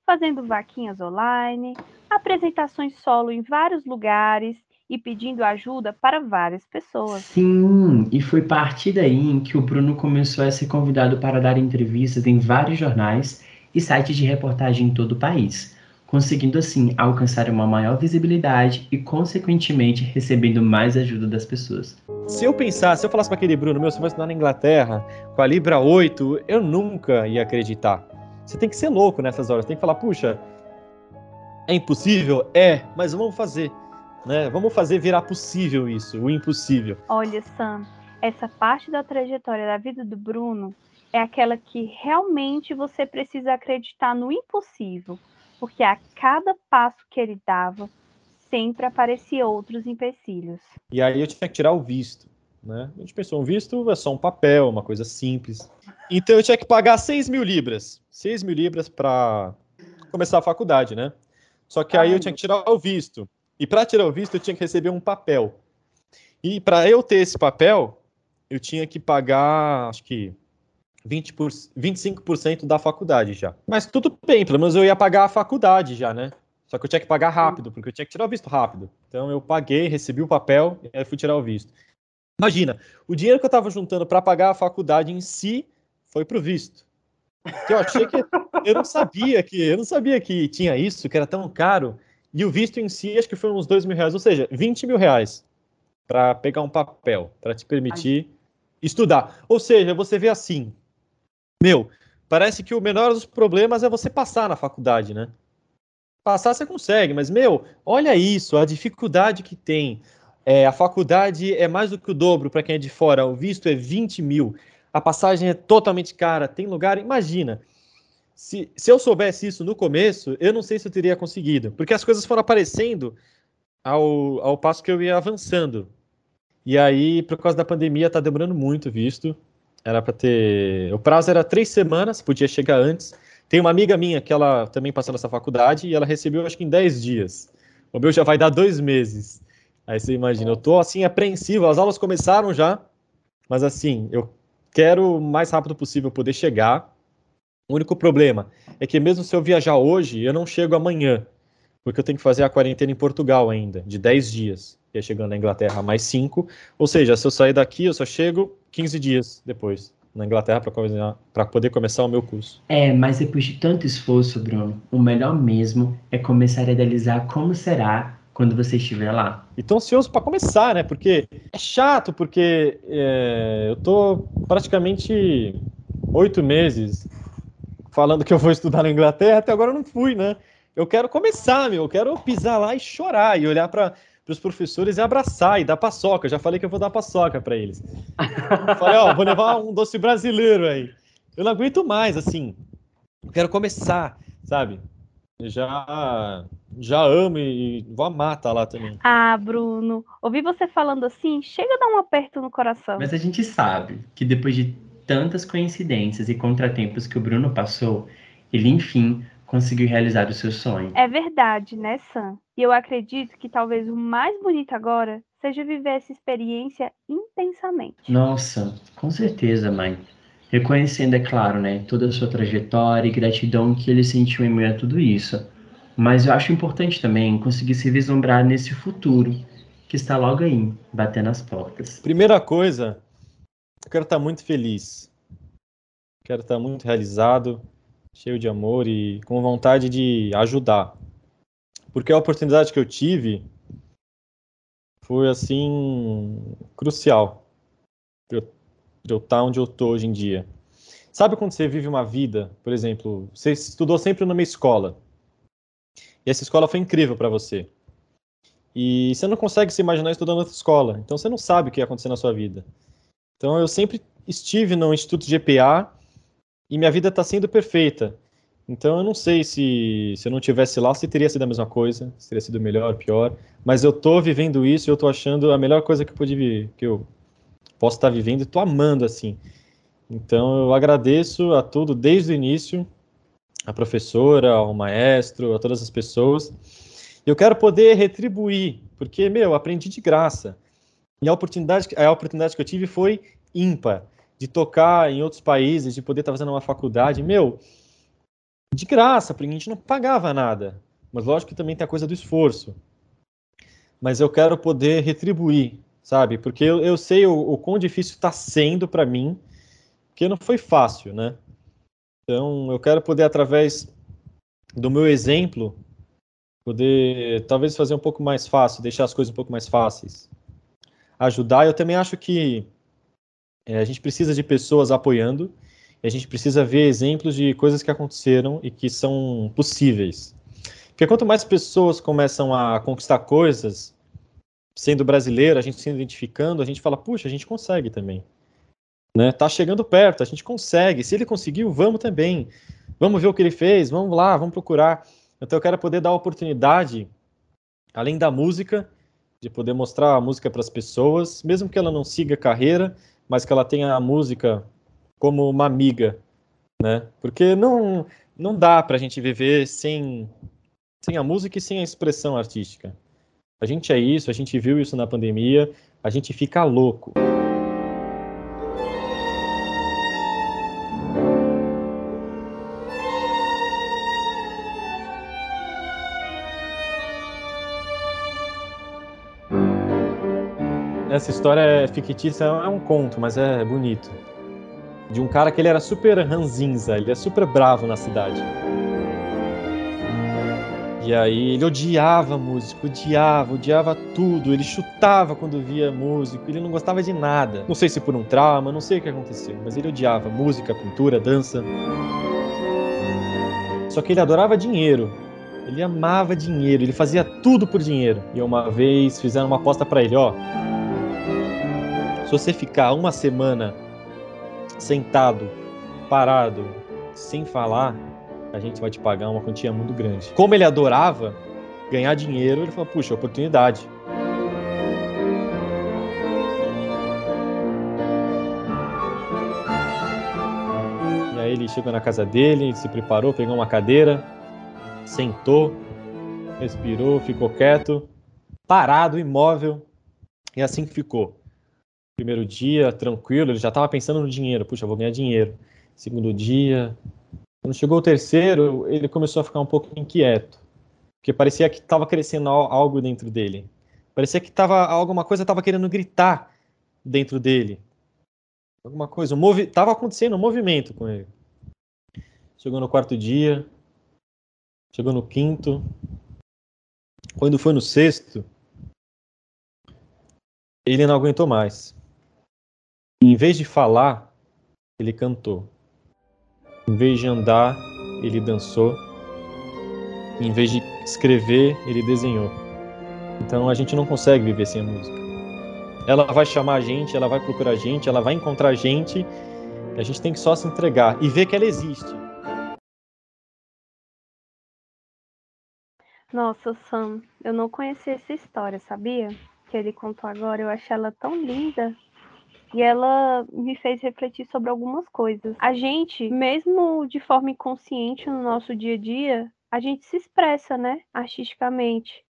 fazendo vaquinhas online, apresentações solo em vários lugares e pedindo ajuda para várias pessoas. Sim, e foi a partir daí em que o Bruno começou a ser convidado para dar entrevistas em vários jornais e sites de reportagem em todo o país, conseguindo assim alcançar uma maior visibilidade e, consequentemente, recebendo mais ajuda das pessoas. Se eu pensasse, se eu falasse para aquele Bruno, meu, você vai estudar na Inglaterra com a Libra 8, eu nunca ia acreditar. Você tem que ser louco nessas horas, tem que falar, puxa, é impossível? É, mas vamos fazer. Né? Vamos fazer virar possível isso, o impossível. Olha, Sam, essa parte da trajetória da vida do Bruno é aquela que realmente você precisa acreditar no impossível, porque a cada passo que ele dava, sempre aparecia outros empecilhos. E aí eu tinha que tirar o visto. Né? A gente pensou, um visto é só um papel, uma coisa simples. Então eu tinha que pagar 6 mil libras. 6 mil libras para começar a faculdade, né? Só que aí eu tinha que tirar o visto. E para tirar o visto, eu tinha que receber um papel. E para eu ter esse papel, eu tinha que pagar, acho que 20 por, 25% da faculdade já. Mas tudo bem, pelo menos eu ia pagar a faculdade já, né? Só que eu tinha que pagar rápido, porque eu tinha que tirar o visto rápido. Então eu paguei, recebi o papel e aí fui tirar o visto. Imagina, o dinheiro que eu estava juntando para pagar a faculdade em si foi pro visto. Eu achei que eu não sabia que eu não sabia que tinha isso, que era tão caro. E o visto em si, acho que foi uns dois mil reais, ou seja, 20 mil reais para pegar um papel, para te permitir Ai. estudar. Ou seja, você vê assim, meu, parece que o menor dos problemas é você passar na faculdade, né? Passar você consegue, mas, meu, olha isso, a dificuldade que tem. É, a faculdade é mais do que o dobro para quem é de fora, o visto é 20 mil, a passagem é totalmente cara, tem lugar, imagina. Se, se eu soubesse isso no começo, eu não sei se eu teria conseguido, porque as coisas foram aparecendo ao, ao passo que eu ia avançando. E aí, por causa da pandemia, tá demorando muito visto. Era para ter. O prazo era três semanas, podia chegar antes. Tem uma amiga minha que ela também passou nessa faculdade e ela recebeu, acho que em 10 dias. O meu já vai dar dois meses. Aí você imagina, eu tô assim apreensivo. As aulas começaram já, mas assim, eu quero o mais rápido possível poder chegar o único problema é que mesmo se eu viajar hoje, eu não chego amanhã, porque eu tenho que fazer a quarentena em Portugal ainda, de 10 dias. E chegando na Inglaterra mais 5. Ou seja, se eu sair daqui, eu só chego 15 dias depois na Inglaterra para poder começar o meu curso. É, mas depois de tanto esforço, Bruno, o melhor mesmo é começar a idealizar como será quando você estiver lá. E tô ansioso para começar, né? Porque é chato, porque é, eu tô praticamente oito meses falando que eu vou estudar na Inglaterra, até agora eu não fui, né? Eu quero começar, meu, eu quero pisar lá e chorar e olhar para os professores e abraçar e dar paçoca. Eu já falei que eu vou dar paçoca para eles. falei, ó, vou levar um doce brasileiro aí. Eu não aguento mais, assim. Eu quero começar, sabe? Já, já amo e vou amar estar lá também. Ah, Bruno, ouvir você falando assim, chega a dar um aperto no coração. Mas a gente sabe que depois de tantas coincidências e contratempos que o Bruno passou, ele enfim conseguiu realizar o seu sonho. É verdade, né, Sam? E eu acredito que talvez o mais bonito agora seja viver essa experiência intensamente. Nossa, com certeza, mãe. Reconhecendo, é claro, né, toda a sua trajetória e gratidão que ele sentiu em meio a tudo isso. Mas eu acho importante também conseguir se vislumbrar nesse futuro que está logo aí, batendo as portas. Primeira coisa, eu quero estar muito feliz. Quero estar muito realizado, cheio de amor e com vontade de ajudar. Porque a oportunidade que eu tive foi assim crucial de eu estar onde eu estou hoje em dia. Sabe quando você vive uma vida, por exemplo, você estudou sempre numa escola e essa escola foi incrível para você e você não consegue se imaginar estudando outra escola, então você não sabe o que ia acontecer na sua vida. Então eu sempre estive no Instituto GPA e minha vida está sendo perfeita. Então eu não sei se se eu não tivesse lá se teria sido a mesma coisa, se teria sido melhor, pior, mas eu estou vivendo isso e eu estou achando a melhor coisa que eu pude que eu posso estar vivendo e estou amando assim. Então eu agradeço a tudo desde o início, a professora, ao maestro, a todas as pessoas. Eu quero poder retribuir, porque meu, aprendi de graça. E a oportunidade, a oportunidade que eu tive foi ímpar, de tocar em outros países, de poder estar fazendo uma faculdade, meu, de graça, porque a gente não pagava nada. Mas lógico que também tem a coisa do esforço. Mas eu quero poder retribuir sabe? Porque eu, eu sei o, o quão difícil está sendo para mim, porque não foi fácil, né? Então, eu quero poder, através do meu exemplo, poder talvez fazer um pouco mais fácil, deixar as coisas um pouco mais fáceis. Ajudar, eu também acho que é, a gente precisa de pessoas apoiando, e a gente precisa ver exemplos de coisas que aconteceram e que são possíveis. Porque quanto mais pessoas começam a conquistar coisas, sendo brasileiro, a gente se identificando, a gente fala, puxa, a gente consegue também. Né? Tá chegando perto, a gente consegue. Se ele conseguiu, vamos também. Vamos ver o que ele fez, vamos lá, vamos procurar. Então eu quero poder dar oportunidade, além da música, de poder mostrar a música para as pessoas, mesmo que ela não siga carreira, mas que ela tenha a música como uma amiga, né? Porque não não dá para a gente viver sem sem a música e sem a expressão artística. A gente é isso, a gente viu isso na pandemia, a gente fica louco. Essa história é fictícia, é um conto, mas é bonito. De um cara que ele era super ranzinza, ele é super bravo na cidade. E aí ele odiava música, odiava, odiava tudo. Ele chutava quando via músico, ele não gostava de nada. Não sei se por um trauma, não sei o que aconteceu, mas ele odiava música, pintura, dança. Só que ele adorava dinheiro. Ele amava dinheiro, ele fazia tudo por dinheiro. E uma vez fizeram uma aposta para ele, ó. Se você ficar uma semana sentado, parado, sem falar, a gente vai te pagar uma quantia muito grande. Como ele adorava ganhar dinheiro, ele falou: puxa, oportunidade. E aí ele chegou na casa dele, se preparou, pegou uma cadeira, sentou, respirou, ficou quieto, parado, imóvel, e assim ficou. Primeiro dia, tranquilo, ele já estava pensando no dinheiro. Puxa, vou ganhar dinheiro. Segundo dia, quando chegou o terceiro, ele começou a ficar um pouco inquieto, porque parecia que estava crescendo algo dentro dele. Parecia que tava alguma coisa estava querendo gritar dentro dele. Alguma coisa, movi tava acontecendo um movimento com ele. Chegou no quarto dia, chegou no quinto. Quando foi no sexto, ele não aguentou mais. Em vez de falar, ele cantou. Em vez de andar, ele dançou. Em vez de escrever, ele desenhou. Então a gente não consegue viver sem a música. Ela vai chamar a gente, ela vai procurar a gente, ela vai encontrar a gente. A gente tem que só se entregar e ver que ela existe. Nossa, Sam, eu não conhecia essa história, sabia? Que ele contou agora, eu achei ela tão linda. E ela me fez refletir sobre algumas coisas. A gente, mesmo de forma inconsciente no nosso dia a dia, a gente se expressa, né, artisticamente.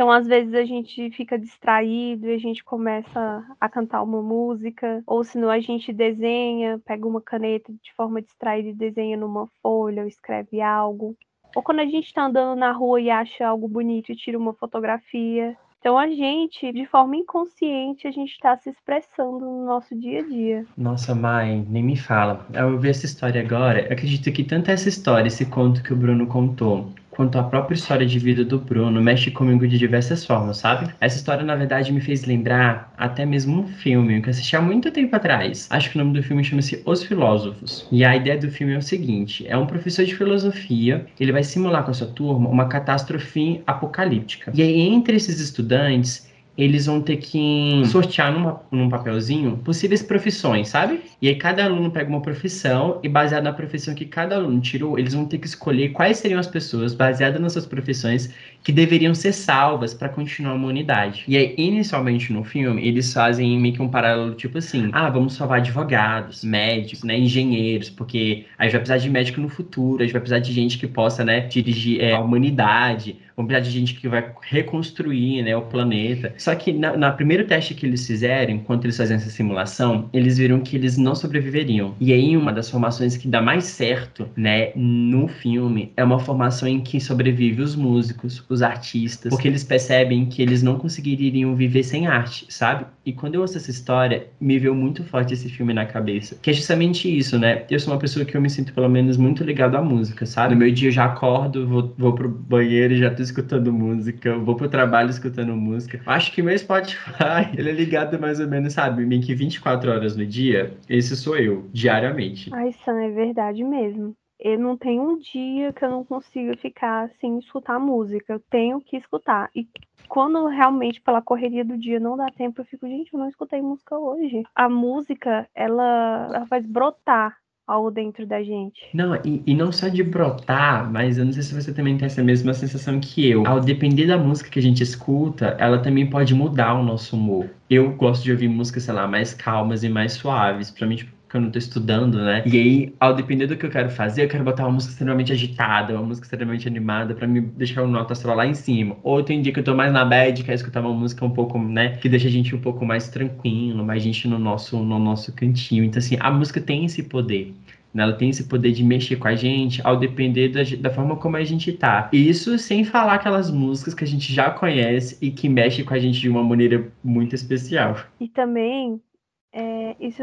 Então, às vezes a gente fica distraído e a gente começa a cantar uma música, ou se não a gente desenha, pega uma caneta de forma distraída e desenha numa folha, ou escreve algo. Ou quando a gente está andando na rua e acha algo bonito e tira uma fotografia. Então a gente, de forma inconsciente, a gente está se expressando no nosso dia a dia. Nossa, mãe, nem me fala. Ao ouvir essa história agora, acredito que tanto essa história, esse conto que o Bruno contou, quanto a própria história de vida do Bruno mexe comigo de diversas formas, sabe? Essa história, na verdade, me fez lembrar até mesmo um filme que eu assisti há muito tempo atrás. Acho que o nome do filme chama-se Os Filósofos. E a ideia do filme é o seguinte: é um professor de filosofia, ele vai simular com a sua turma uma catástrofe apocalíptica. E aí, entre esses estudantes, eles vão ter que sortear numa, num papelzinho possíveis profissões, sabe? E aí cada aluno pega uma profissão e baseado na profissão que cada aluno tirou, eles vão ter que escolher quais seriam as pessoas baseadas nas suas profissões que deveriam ser salvas para continuar a humanidade. E aí, inicialmente no filme, eles fazem meio que um paralelo tipo assim: ah, vamos salvar advogados, médicos, né, engenheiros, porque a gente vai precisar de médico no futuro, a gente vai precisar de gente que possa, né, dirigir é, a humanidade precisar de gente que vai reconstruir né, o planeta. Só que na, na primeiro teste que eles fizeram, enquanto eles faziam essa simulação, eles viram que eles não sobreviveriam. E aí, uma das formações que dá mais certo né, no filme é uma formação em que sobrevive os músicos, os artistas, porque eles percebem que eles não conseguiriam viver sem arte, sabe? E quando eu ouço essa história, me veio muito forte esse filme na cabeça. Que é justamente isso, né? Eu sou uma pessoa que eu me sinto, pelo menos, muito ligado à música, sabe? No meu dia eu já acordo, vou, vou pro banheiro e já tô escutando música, vou pro trabalho escutando música. Acho que meu Spotify, ele é ligado mais ou menos, sabe, meio que 24 horas no dia. Esse sou eu, diariamente. Ai, Sam, é verdade mesmo. Eu não tenho um dia que eu não consiga ficar sem escutar música. Eu tenho que escutar. E quando realmente pela correria do dia não dá tempo, eu fico, gente, eu não escutei música hoje. A música, ela, ela faz brotar algo dentro da gente. Não, e, e, não só de brotar, mas eu não sei se você também tem essa mesma sensação que eu. Ao depender da música que a gente escuta, ela também pode mudar o nosso humor. Eu gosto de ouvir músicas, sei lá, mais calmas e mais suaves, principalmente que eu tô estudando, né? E aí, ao depender do que eu quero fazer, eu quero botar uma música extremamente agitada, uma música extremamente animada para me deixar o nota astral lá em cima. Ou tem dia que eu tô mais na bad, quero escutar uma música um pouco, né, que deixa a gente um pouco mais tranquilo, mais gente no nosso no nosso cantinho. Então assim, a música tem esse poder. Né? Ela tem esse poder de mexer com a gente ao depender da, da, forma como a gente tá. Isso sem falar aquelas músicas que a gente já conhece e que mexem com a gente de uma maneira muito especial. E também, é, isso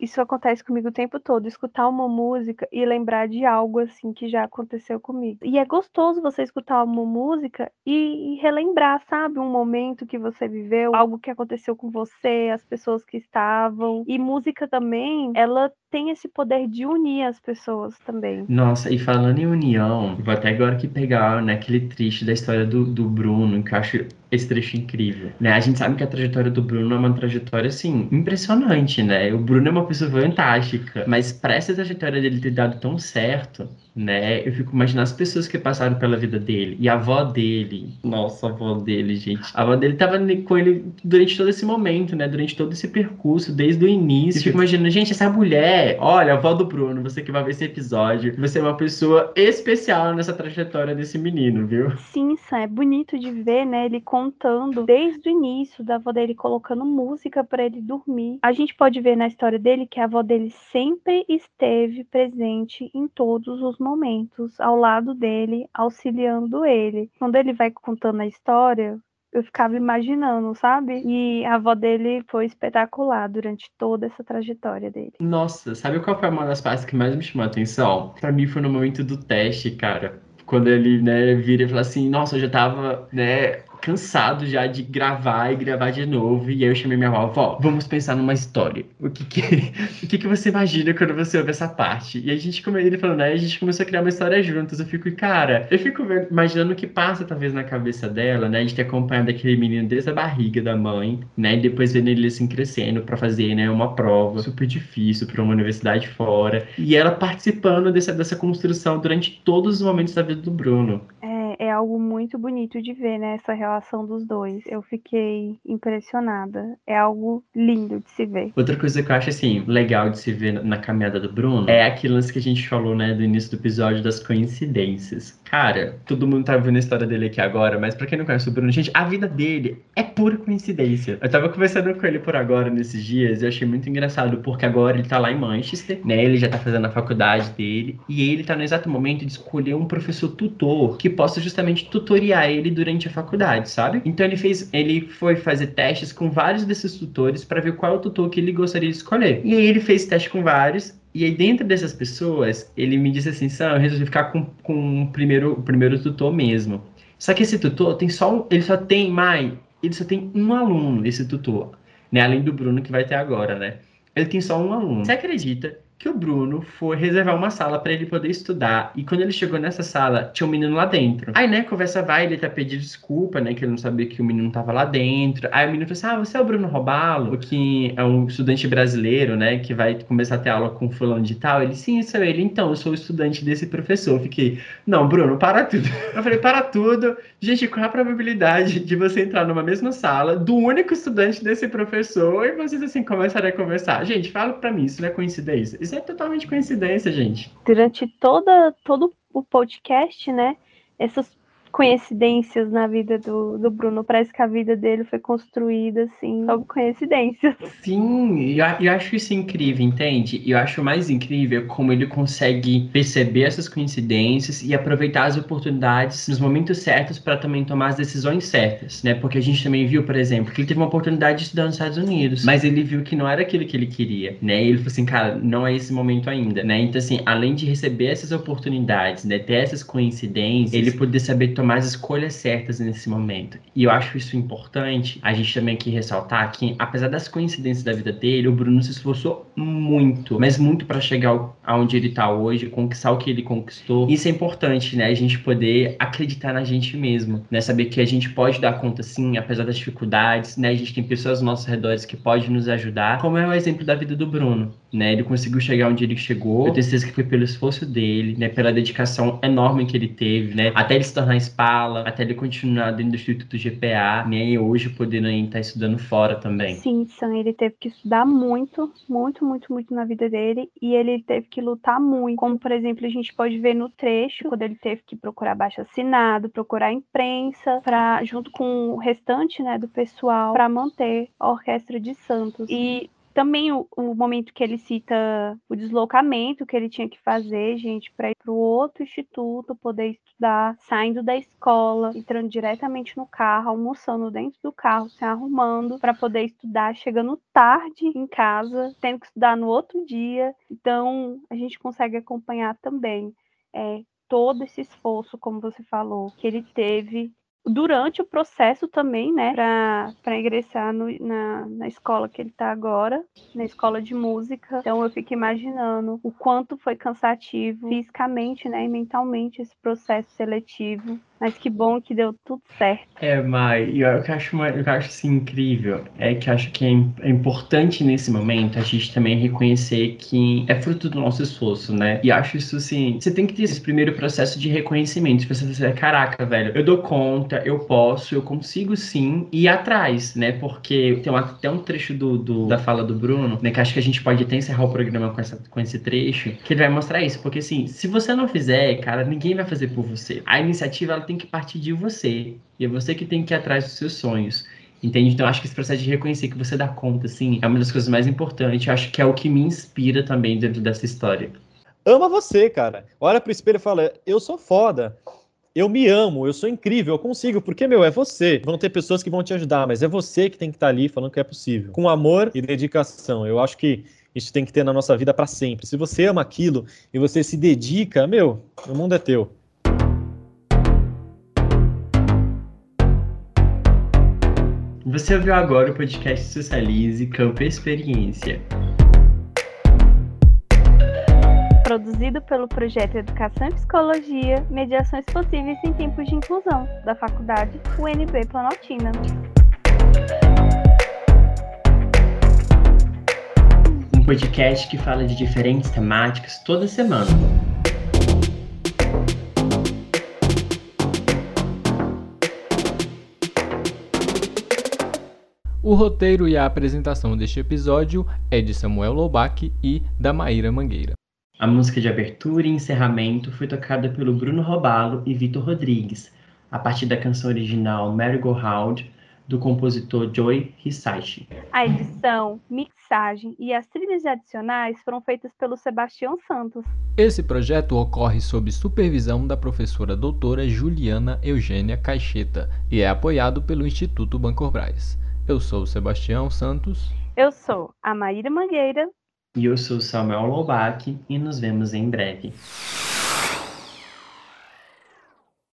isso acontece comigo o tempo todo, escutar uma música e lembrar de algo assim que já aconteceu comigo. E é gostoso você escutar uma música e, relembrar, sabe, um momento que você viveu, algo que aconteceu com você, as pessoas que estavam. E música também, ela tem esse poder de unir as pessoas também. Nossa, e falando em união, vou até agora que pegar né, aquele triste da história do, do Bruno, que eu acho esse trecho incrível. Né? A gente sabe que a trajetória do Bruno é uma trajetória, assim, impressionante, né? O Bruno é uma pessoa fantástica, mas para essa trajetória dele ter dado tão certo, né? Eu fico imaginando as pessoas que passaram pela vida dele. E a avó dele, nossa, a avó dele, gente. A avó dele tava com ele durante todo esse momento, né? Durante todo esse percurso, desde o início. Eu fico imaginando, gente, essa mulher, olha, a avó do Bruno, você que vai ver esse episódio, você é uma pessoa especial nessa trajetória desse menino, viu? Sim, Sam, é bonito de ver, né? Ele contando desde o início da avó dele colocando música para ele dormir. A gente pode ver na história dele que a avó dele sempre esteve presente em todos os momentos momentos ao lado dele, auxiliando ele. Quando ele vai contando a história, eu ficava imaginando, sabe? E a avó dele foi espetacular durante toda essa trajetória dele. Nossa, sabe qual foi uma das partes que mais me chamou a atenção? Para mim foi no momento do teste, cara quando ele, né, vira e fala assim, nossa, eu já tava, né, cansado já de gravar e gravar de novo. E aí eu chamei minha avó, vó, vamos pensar numa história. O que que, o que que você imagina quando você ouve essa parte? E a gente, como ele falou, né, a gente começou a criar uma história juntos. Eu fico, cara, eu fico imaginando o que passa talvez na cabeça dela, né, gente ter acompanhado aquele menino desde a barriga da mãe, né, e depois vendo ele assim crescendo para fazer, né, uma prova super difícil para uma universidade fora. E ela participando dessa, dessa construção durante todos os momentos da vida do Bruno. É, é algo muito bonito de ver, né? Essa relação dos dois. Eu fiquei impressionada. É algo lindo de se ver. Outra coisa que eu acho, assim, legal de se ver na caminhada do Bruno é aquilo que a gente falou, né, do início do episódio das coincidências. Cara, todo mundo tá vendo a história dele aqui agora, mas pra quem não conhece o Bruno, gente, a vida dele é pura coincidência. Eu tava conversando com ele por agora nesses dias e eu achei muito engraçado, porque agora ele tá lá em Manchester, né? Ele já tá fazendo a faculdade dele e ele tá no exato momento de escolher um professor tutor que possa justamente tutoriar ele durante a faculdade, sabe? Então ele fez, ele foi fazer testes com vários desses tutores para ver qual é o tutor que ele gostaria de escolher. E aí ele fez teste com vários e aí, dentro dessas pessoas, ele me disse assim: Sam, eu resolvi ficar com, com o, primeiro, o primeiro tutor mesmo. Só que esse tutor tem só um, ele só tem mais, ele só tem um aluno, esse tutor, né? Além do Bruno que vai ter agora, né? Ele tem só um aluno. Você acredita que o Bruno foi reservar uma sala para ele poder estudar. E quando ele chegou nessa sala, tinha um menino lá dentro. Aí, né, conversa vai, ele tá pedindo desculpa, né, que ele não sabia que o menino tava lá dentro. Aí o menino falou assim: Ah, você é o Bruno Robalo, que é um estudante brasileiro, né, que vai começar a ter aula com fulano de tal. Ele, sim, sou ele. Então, eu sou o estudante desse professor. Eu fiquei, não, Bruno, para tudo. Eu falei, para tudo. Gente, qual a probabilidade de você entrar numa mesma sala do único estudante desse professor e vocês, assim, começarem a conversar? Gente, fala pra mim, isso não é coincidência? Isso é totalmente coincidência, gente. Durante toda, todo o podcast, né? Essas coincidências na vida do, do Bruno. Parece que a vida dele foi construída, assim, sob coincidências. Sim, eu, eu acho isso incrível, entende? E eu acho mais incrível como ele consegue perceber essas coincidências e aproveitar as oportunidades nos momentos certos para também tomar as decisões certas, né? Porque a gente também viu, por exemplo, que ele teve uma oportunidade de estudar nos Estados Unidos, mas ele viu que não era aquilo que ele queria, né? E ele falou assim, cara, não é esse momento ainda, né? Então, assim, além de receber essas oportunidades, né? Ter essas coincidências, ele poder saber tomar as escolhas certas nesse momento. E eu acho isso importante, a gente também aqui ressaltar que, apesar das coincidências da vida dele, o Bruno se esforçou muito, mas muito para chegar aonde ele tá hoje, conquistar o que ele conquistou. Isso é importante, né? A gente poder acreditar na gente mesmo, né? Saber que a gente pode dar conta sim, apesar das dificuldades, né? A gente tem pessoas aos nossos redores que podem nos ajudar, como é o exemplo da vida do Bruno, né? Ele conseguiu chegar onde ele chegou. Eu tenho certeza que foi pelo esforço dele, né? Pela dedicação enorme que ele teve, né? Até ele se tornar Spala, até ele continuar dentro do Instituto GPA, né? E hoje podendo estar estudando fora também. Sim, Sam, ele teve que estudar muito, muito, muito, muito na vida dele e ele teve que lutar muito. Como, por exemplo, a gente pode ver no trecho, quando ele teve que procurar baixo assinado, procurar imprensa, pra, junto com o restante, né, do pessoal, para manter a Orquestra de Santos. E também o, o, momento que ele cita o deslocamento que ele tinha que fazer, gente, para ir para o outro instituto, poder estudar, saindo da escola, entrando diretamente no carro, almoçando dentro do carro, se arrumando para poder estudar, chegando tarde em casa, tendo que estudar no outro dia. Então, a gente consegue acompanhar também é, todo esse esforço, como você falou, que ele teve durante o processo também, né, para ingressar no, na, na escola que ele está agora, na escola de música. Então eu fico imaginando o quanto foi cansativo fisicamente, né, e mentalmente esse processo seletivo mas que bom que deu tudo certo. É, Mai, eu, que acho, eu acho assim, incrível é que acho que é, é, importante nesse momento a gente também reconhecer que é fruto do nosso esforço, né? E acho isso assim, você tem que ter esse primeiro processo de reconhecimento. Você pensa, caraca, velho, eu dou conta, eu posso, eu consigo sim ir atrás, né? Porque tem até um trecho do, do, da fala do Bruno, né? Que acho que a gente pode até encerrar o programa com, essa, com esse trecho, que ele vai mostrar isso. Porque assim, se você não fizer, cara, ninguém vai fazer por você. A iniciativa, tem que partir de você. E é você que tem que ir atrás dos seus sonhos. Entende? Então, acho que esse processo de reconhecer que você dá conta, assim, é uma das coisas mais importantes. Acho que é o que me inspira também dentro dessa história. Ama você, cara. Olha pro espelho e fala: Eu sou foda. Eu me amo, eu sou incrível, eu consigo, porque, meu, é você. Vão ter pessoas que vão te ajudar, mas é você que tem que estar tá ali falando que é possível. Com amor e dedicação. Eu acho que isso tem que ter na nossa vida para sempre. Se você ama aquilo e você se dedica, meu, o mundo é teu. Você ouviu agora o podcast Socialize Campo Experiência. Produzido pelo projeto Educação e Psicologia, Mediações Possíveis em Tempos de Inclusão, da Faculdade UNB Planaltina. Um podcast que fala de diferentes temáticas toda semana. O roteiro e a apresentação deste episódio é de Samuel Lobac e da Maíra Mangueira. A música de abertura e encerramento foi tocada pelo Bruno Robalo e Vitor Rodrigues, a partir da canção original Merry Go Round, do compositor Joy Hisaishi. A edição, mixagem e as trilhas adicionais foram feitas pelo Sebastião Santos. Esse projeto ocorre sob supervisão da professora doutora Juliana Eugênia Caixeta e é apoiado pelo Instituto Bancobras. Eu sou o Sebastião Santos. Eu sou a Maíra Mangueira. E eu sou Samuel Lobac e nos vemos em breve.